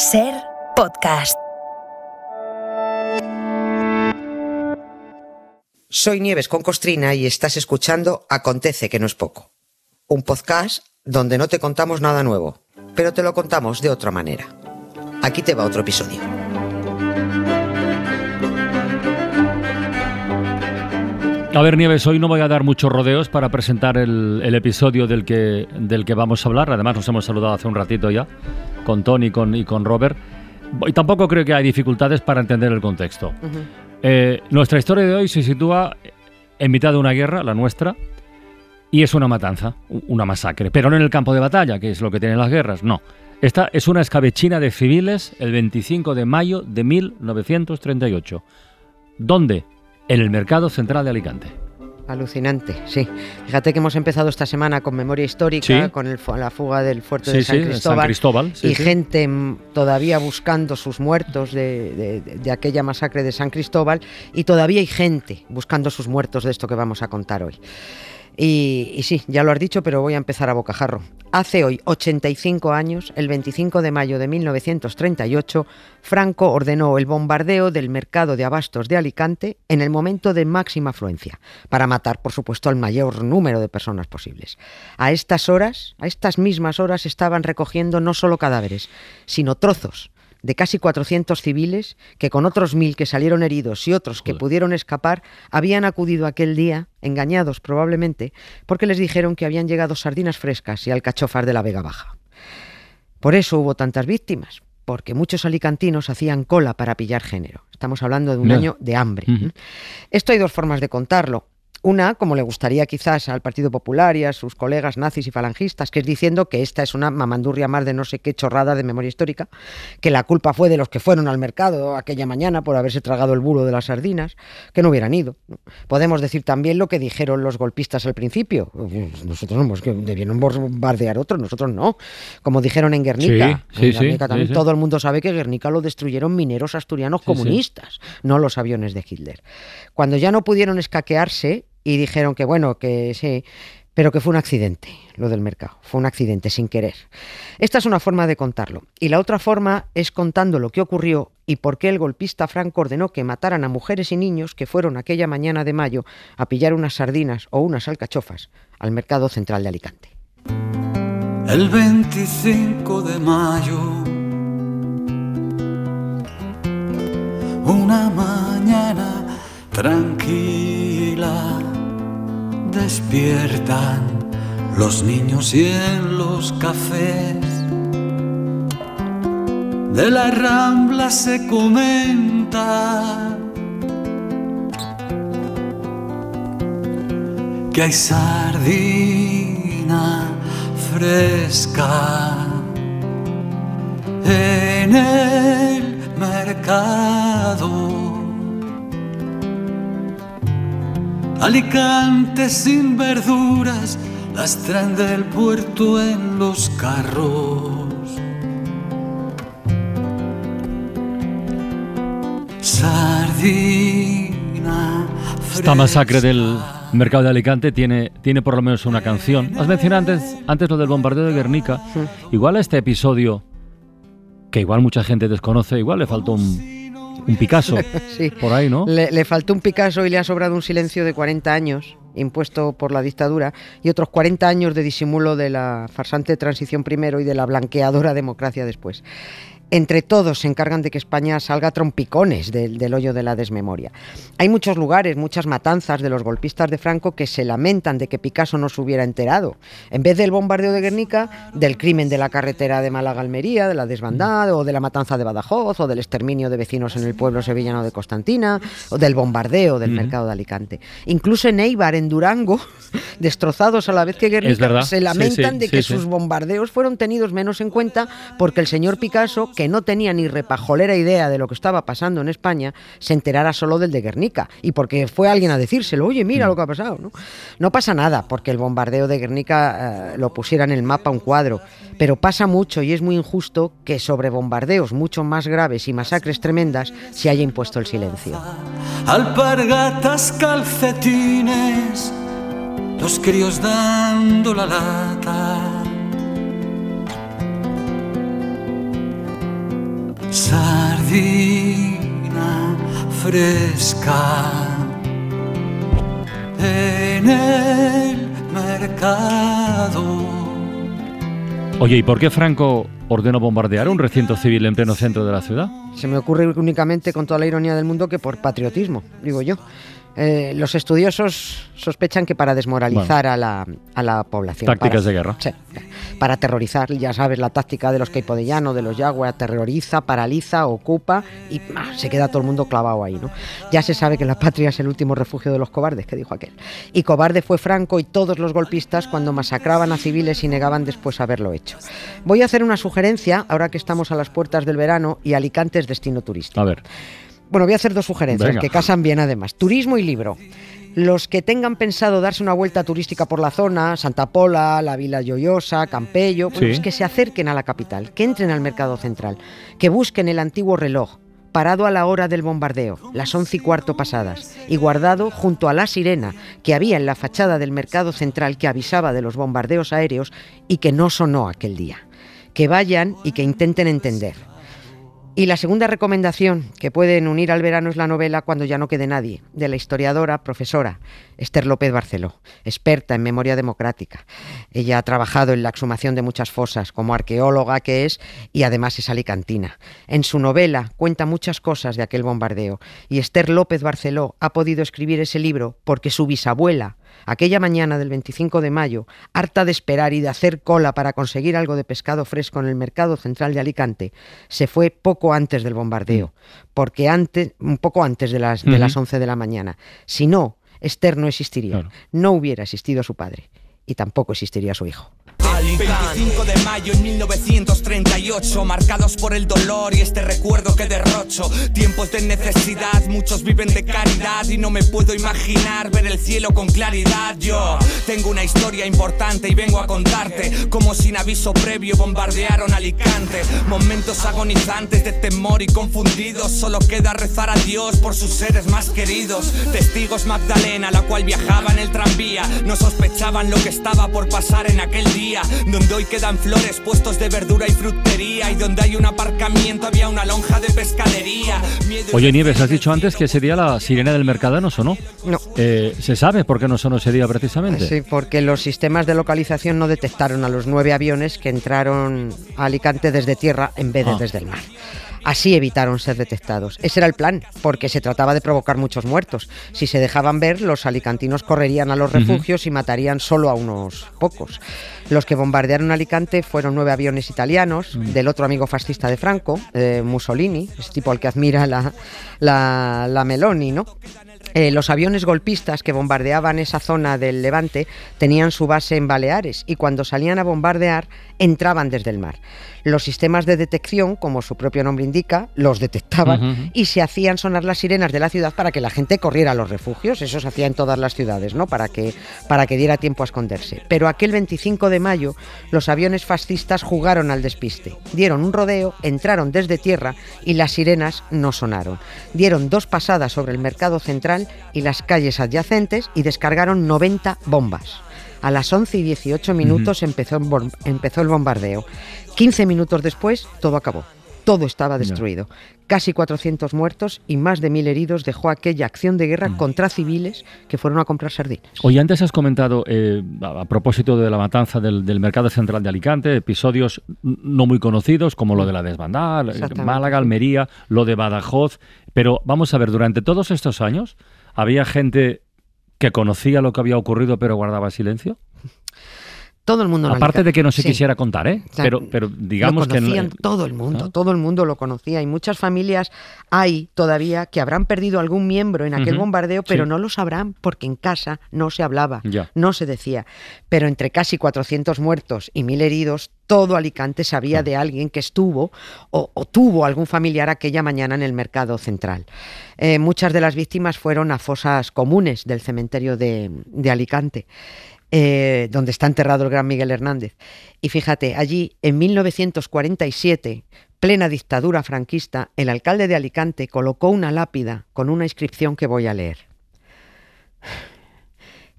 Ser podcast. Soy Nieves con Costrina y estás escuchando Acontece que no es poco. Un podcast donde no te contamos nada nuevo, pero te lo contamos de otra manera. Aquí te va otro episodio. A ver, Nieves, hoy no voy a dar muchos rodeos para presentar el, el episodio del que, del que vamos a hablar. Además, nos hemos saludado hace un ratito ya con Tony y con, y con Robert. Y tampoco creo que hay dificultades para entender el contexto. Eh, nuestra historia de hoy se sitúa en mitad de una guerra, la nuestra, y es una matanza, una masacre. Pero no en el campo de batalla, que es lo que tienen las guerras, no. Esta es una escabechina de civiles el 25 de mayo de 1938. ¿Dónde? En el Mercado Central de Alicante. Alucinante, sí. Fíjate que hemos empezado esta semana con memoria histórica, Sí. con el la fuga del fuerte Sí, de San sí, Cristóbal. San Cristóbal, y gente todavía buscando sus muertos de, de- de- de aquella masacre de San Cristóbal. Y todavía hay gente buscando sus muertos de esto que vamos a contar hoy. Y, sí, ya lo has dicho, pero voy a empezar a bocajarro. Hace hoy 85 años, el 25 de mayo de 1938, Franco ordenó el bombardeo del mercado de abastos de Alicante en el momento de máxima afluencia, para matar, por supuesto, al mayor número de personas posibles. A estas horas, a estas mismas horas, estaban recogiendo no solo cadáveres, sino trozos de casi 400 civiles que con otros mil que salieron heridos y otros que Joder. pudieron escapar habían acudido aquel día, engañados probablemente, porque les dijeron que habían llegado sardinas frescas y alcachofas de la Vega Baja. Por eso hubo tantas víctimas, porque muchos alicantinos hacían cola para pillar género. Estamos hablando de un año de hambre. Esto hay dos formas de contarlo. Una, como le gustaría quizás al Partido Popular y a sus colegas nazis y falangistas, que es diciendo que esta es una mamandurria más de no sé qué chorrada de memoria histórica, que la culpa fue de los que fueron al mercado aquella mañana por haberse tragado el bulo de las sardinas, que no hubieran ido. Podemos decir también lo que dijeron los golpistas al principio. Nosotros no, hemos- debieron bombardear otros, nosotros no. Como dijeron en Guernica. Sí, sí, en sí, Guernica sí, también sí. todo el mundo sabe que Guernica lo destruyeron mineros asturianos Sí, sí. comunistas, no los aviones de Hitler. Cuando ya no pudieron escaquearse y dijeron que bueno, que sí, pero que fue un accidente, lo del mercado, fue un accidente sin querer. Esta es una forma de contarlo. Y la otra forma es contando lo que ocurrió y por qué el golpista Franco ordenó que mataran a mujeres y niños que fueron aquella mañana de mayo a pillar unas sardinas o unas alcachofas al mercado central de Alicante. El 25 de mayo, una mañana tranquila, despiertan los niños y en los cafés de la rambla se comenta que hay sardina fresca en el mercado. Alicante sin verduras las traen del puerto en los carros. Sardina Esta masacre del mercado de Alicante tiene, tiene por lo menos una canción. Has mencionado antes, antes lo del bombardeo de Guernica. Igual a este episodio, que igual mucha gente desconoce, igual le faltó un, un Picasso Sí. por ahí, ¿no? Le, le faltó un Picasso y le ha sobrado un silencio de 40 años impuesto por la dictadura y otros 40 años de disimulo de la farsante transición primero y de la blanqueadora democracia después. Entre todos se encargan de que España salga trompicones del, del hoyo de la desmemoria. Hay muchos lugares, muchas matanzas de los golpistas de Franco que se lamentan de que Picasso no se hubiera enterado. En vez del bombardeo de Guernica, del crimen de la carretera de Málaga-Almería, de la desbandada, o de la matanza de Badajoz, o del exterminio de vecinos en el pueblo sevillano de Constantina, o del bombardeo del mercado de Alicante. Incluso en Eibar, en Durango, destrozados a la vez que Guernica, se lamentan sí, de sí, que sus bombardeos fueron tenidos menos en cuenta porque el señor Picasso, que no tenía ni repajolera idea de lo que estaba pasando en España, se enterara solo del de Guernica y porque fue alguien a decírselo, oye, mira lo que ha pasado. No, no pasa nada porque el bombardeo de Guernica eh, lo pusiera en el mapa un cuadro, pero pasa mucho y es muy injusto que sobre bombardeos mucho más graves y masacres tremendas se haya impuesto el silencio. Alpargatas, calcetines, los críos dando la lata. Sardina fresca en el mercado. Oye, ¿y por qué Franco ordenó bombardear un recinto civil en pleno centro de la ciudad? Se me ocurre únicamente con toda la ironía del mundo que por patriotismo, digo yo. Eh, los estudiosos sospechan que para desmoralizar a, la, a, la, población. Tácticas de guerra. Sí, para aterrorizar, ya sabes, la táctica de los Caipo de los Yagua, aterroriza, paraliza, ocupa y ah, se queda todo el mundo clavado ahí, ¿no? Ya se sabe que la patria es el último refugio de los cobardes, que dijo aquel. Y cobarde fue Franco y todos los golpistas cuando masacraban a civiles y negaban después haberlo hecho. Voy a hacer una sugerencia, ahora que estamos a las puertas del verano y Alicante es destino turístico. A ver. Bueno, voy a hacer dos sugerencias Venga. que casan bien además. Turismo y libro. Los que tengan pensado darse una vuelta turística por la zona, Santa Pola, la Vila Lloyosa, Campello, bueno, Sí. es que se acerquen a la capital, que entren al mercado central, que busquen el antiguo reloj, parado a la hora del bombardeo, las once y cuarto pasadas, y guardado junto a la sirena que había en la fachada del mercado central que avisaba de los bombardeos aéreos y que no sonó aquel día. Que vayan y que intenten entender. Y la segunda recomendación que pueden unir al verano es la novela Cuando ya no quede nadie, de la historiadora, profesora Esther López Barceló, experta en memoria democrática. Ella ha trabajado en la exhumación de muchas fosas, como arqueóloga que es, y además es alicantina. En su novela cuenta muchas cosas de aquel bombardeo, y Esther López Barceló ha podido escribir ese libro porque su bisabuela, Aquella mañana del 25 de mayo, harta de esperar y de hacer cola para conseguir algo de pescado fresco en el mercado central de Alicante, se fue poco antes del bombardeo, porque antes, un poco antes de las, de las 11 de la mañana. Si no, Esther no existiría, Claro. no hubiera existido su padre y tampoco existiría su hijo. 25 de mayo en 1938, marcados por el dolor y este recuerdo que derrocho. Tiempos de necesidad, muchos viven de caridad y no me puedo imaginar ver el cielo con claridad. Yo tengo una historia importante y vengo a contarte como sin aviso previo bombardearon Alicante. Momentos agonizantes de temor y confundidos, solo queda rezar a Dios por sus seres más queridos. Testigos Magdalena, la cual viajaba en el tranvía, no sospechaban lo que estaba por pasar en aquel día, donde hoy quedan flores, puestos de verdura y frutería, y donde hay un aparcamiento había una lonja de pescadería. Oye, Nieves, has dicho antes que ese día la sirena del mercado no sonó. No. Eh, ¿Se sabe por qué no sonó ese día precisamente? Sí, porque los sistemas de localización no detectaron a los nueve aviones que entraron a Alicante desde tierra en vez de Ah. desde el mar. Así evitaron ser detectados. Ese era el plan, porque se trataba de provocar muchos muertos. Si se dejaban ver, los alicantinos correrían a los refugios y matarían solo a unos pocos. Los que bombardearon Alicante fueron nueve aviones italianos, del otro amigo fascista de Franco, eh, Mussolini, ese tipo al que admira la, la, la Meloni, ¿no? Eh, los aviones golpistas que bombardeaban esa zona del Levante tenían su base en Baleares y cuando salían a bombardear entraban desde el mar. Los sistemas de detección, como su propio nombre indica, los detectaban y se hacían sonar las sirenas de la ciudad para que la gente corriera a los refugios. Eso se hacía en todas las ciudades, ¿no? Para que, para que diera tiempo a esconderse. Pero aquel 25 de mayo los aviones fascistas jugaron al despiste. Dieron un rodeo, entraron desde tierra y las sirenas no sonaron. Dieron dos pasadas sobre el mercado central y las calles adyacentes y descargaron 90 bombas. A las 11 y 18 minutos empezó, empezó el bombardeo. 15 minutos después, todo acabó. Todo estaba destruido. Casi 400 muertos y más de 1.000 heridos dejó aquella acción de guerra contra civiles que fueron a comprar sardinas. Oye, antes has comentado, eh, a, a propósito de la matanza del, del mercado central de Alicante, episodios no muy conocidos, como lo de la desbandada, Exactamente. Málaga, Almería, lo de Badajoz. Pero vamos a ver, durante todos estos años, ¿había gente que conocía lo que había ocurrido pero guardaba silencio? Todo el mundo en Aparte de que no se Sí. quisiera contar, ¿eh? O sea, Pero, pero digamos lo que... conocían todo el mundo, ¿no? todo el mundo lo conocía y muchas familias hay todavía que habrán perdido algún miembro en aquel bombardeo, pero sí. no lo sabrán porque en casa no se hablaba, Ya. no se decía. Pero entre casi 400 muertos y 1.000 heridos, todo Alicante sabía de alguien que estuvo o, o tuvo algún familiar aquella mañana en el mercado central. Eh, muchas de las víctimas fueron a fosas comunes del cementerio de, de Alicante eh, donde está enterrado el gran Miguel Hernández. Y fíjate, allí en 1947, plena dictadura franquista, el alcalde de Alicante colocó una lápida con una inscripción que voy a leer.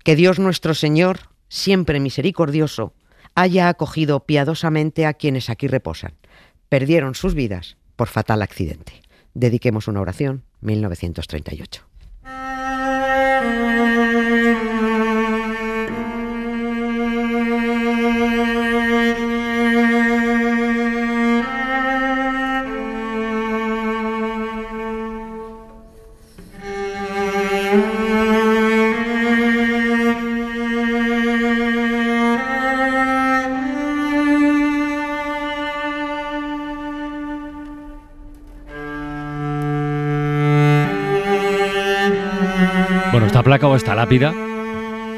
Que Dios nuestro Señor, siempre misericordioso, haya acogido piadosamente a quienes aquí reposan. Perdieron sus vidas por fatal accidente. Dediquemos una oración, 1938. Esta placa o esta lápida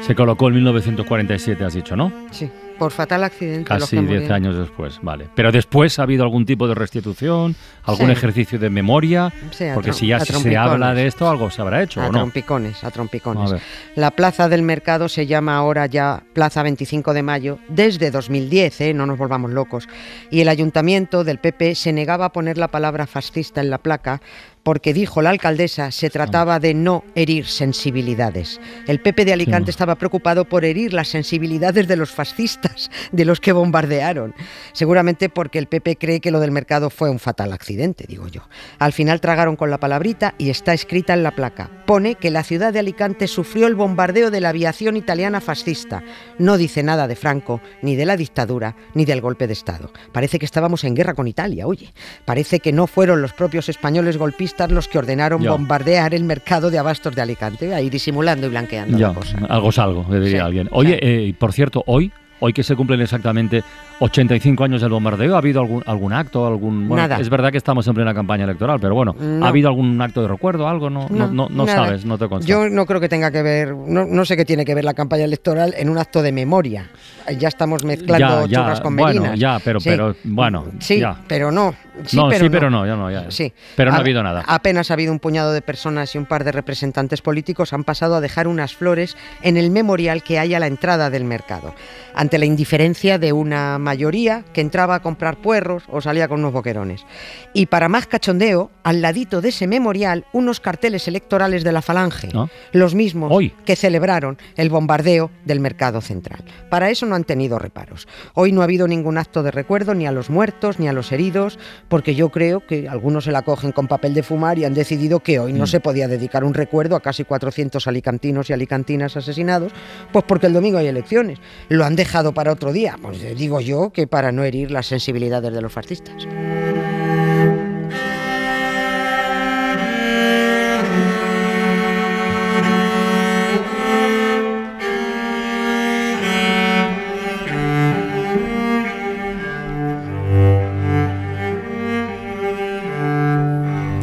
se colocó en 1947, has dicho, ¿no? Sí, por fatal accidente. Casi 10 años después, vale. Pero después ha habido algún tipo de restitución, algún Sí. ejercicio de memoria, Sí, porque si ya se habla de esto, algo se habrá hecho, A ¿o no? trompicones, a trompicones. A. La plaza del mercado se llama ahora ya Plaza 25 de Mayo desde 2010, ¿eh? no nos volvamos locos. Y el ayuntamiento del PP se negaba a poner la palabra fascista en la placa porque dijo la alcaldesa se trataba de no herir sensibilidades. El PP de Alicante Sí. estaba preocupado por herir las sensibilidades de los fascistas, de los que bombardearon. Seguramente porque el PP cree que lo del mercado fue un fatal accidente, digo yo. Al final tragaron con la palabrita y está escrita en la placa. Pone que la ciudad de Alicante sufrió el bombardeo de la aviación italiana fascista. No dice nada de Franco, ni de la dictadura, ni del golpe de Estado. Parece que estábamos en guerra con Italia, oye. Parece que no fueron los propios españoles golpistas los que ordenaron Ya. bombardear el mercado de abastos de Alicante, ahí disimulando y blanqueando Ya, la cosa. algo es algo, diría Sí, alguien. Oye, eh, por cierto, hoy, hoy que se cumplen exactamente 85 años del bombardeo, ¿ha habido algún, algún acto, algún... bueno, Nada. Es verdad que estamos en plena campaña electoral, pero bueno, No. ¿ha habido algún acto de recuerdo, algo? No, no, no, sabes, no te consta. Yo no creo que tenga que ver, no, no sé qué tiene que ver la campaña electoral en un acto de memoria. Ya estamos mezclando Ya, con bueno, merinas. ya, pero- pero, bueno, Sí, ya. pero no. Sí, no, pero sí, pero no, ya no, ya. Sí. Pero no ha A- habido nada. Apenas ha habido un puñado de personas y un par de representantes políticos han pasado a dejar unas flores en el memorial que hay a la entrada del mercado, ante la indiferencia de una mayoría que entraba a comprar puerros o salía con unos boquerones. Y para más cachondeo, al ladito de ese memorial, unos carteles electorales de la Falange, ¿Ah? los mismos Hoy. que celebraron el bombardeo del mercado central. Para eso no han tenido reparos. Hoy no ha habido ningún acto de recuerdo ni a los muertos ni a los heridos, porque yo creo que algunos se la cogen con papel de fumar y han decidido que hoy Mm. no se podía dedicar un recuerdo a casi 400 alicantinos y alicantinas asesinados, pues porque el domingo hay elecciones. Lo han dejado para otro día. Pues eh, digo yo que para no herir las sensibilidades de los fascistas.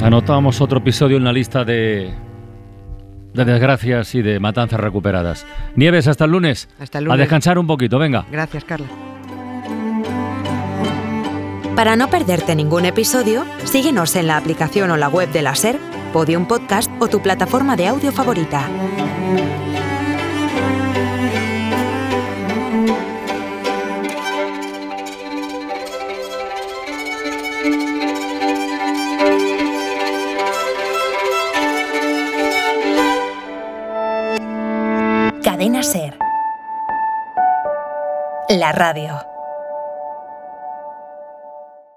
Anotamos otro episodio en la lista de, de desgracias y de matanzas recuperadas. Nieves, hasta el lunes. Hasta el A lunes. descansar un poquito, venga. Gracias, Carla. Para no perderte ningún episodio, síguenos en la aplicación o la web de la SER, Podium Podcast o tu plataforma de audio favorita. La radio.